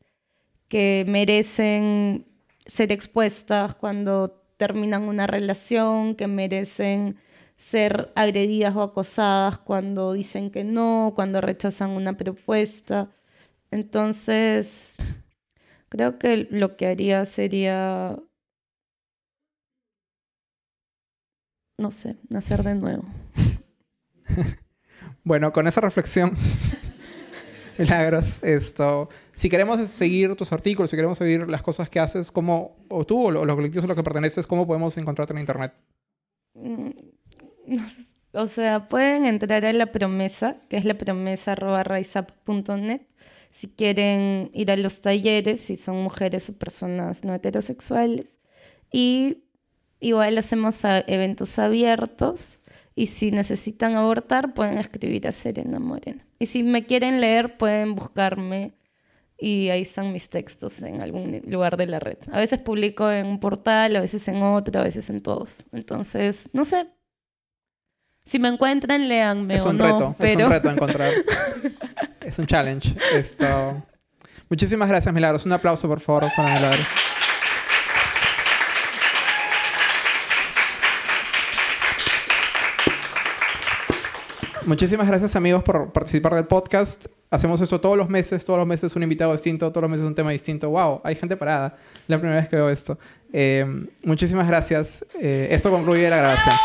que merecen ser expuestas cuando terminan una relación, que merecen ser agredidas o acosadas cuando dicen que no, cuando rechazan una propuesta. Entonces, creo que lo que haría sería, no sé, nacer de nuevo. bueno, con esa reflexión Milagros, esto. Si queremos seguir tus artículos, si queremos seguir las cosas que haces, ¿cómo, o tú o los colectivos a los que perteneces, cómo podemos encontrarte en internet? O sea, pueden entrar a la promesa, que es la promesa si quieren ir a los talleres, si son mujeres o personas no heterosexuales. Y igual hacemos eventos abiertos y si necesitan abortar, pueden escribir a Serena Morena. Y si me quieren leer, pueden buscarme y ahí están mis textos en algún lugar de la red. A veces publico en un portal, a veces en otro, a veces en todos. Entonces, no sé. Si me encuentran, léanme. Es un reto, es un reto encontrar. es un challenge. Esto. Muchísimas gracias, Milagros. Un aplauso, por favor, para Milagros. Muchísimas gracias amigos por participar del podcast. Hacemos esto todos los meses, todos los meses un invitado distinto, todos los meses un tema distinto. ¡Wow! Hay gente parada. La primera vez que veo esto. Eh, muchísimas gracias. Eh, esto concluye la grabación.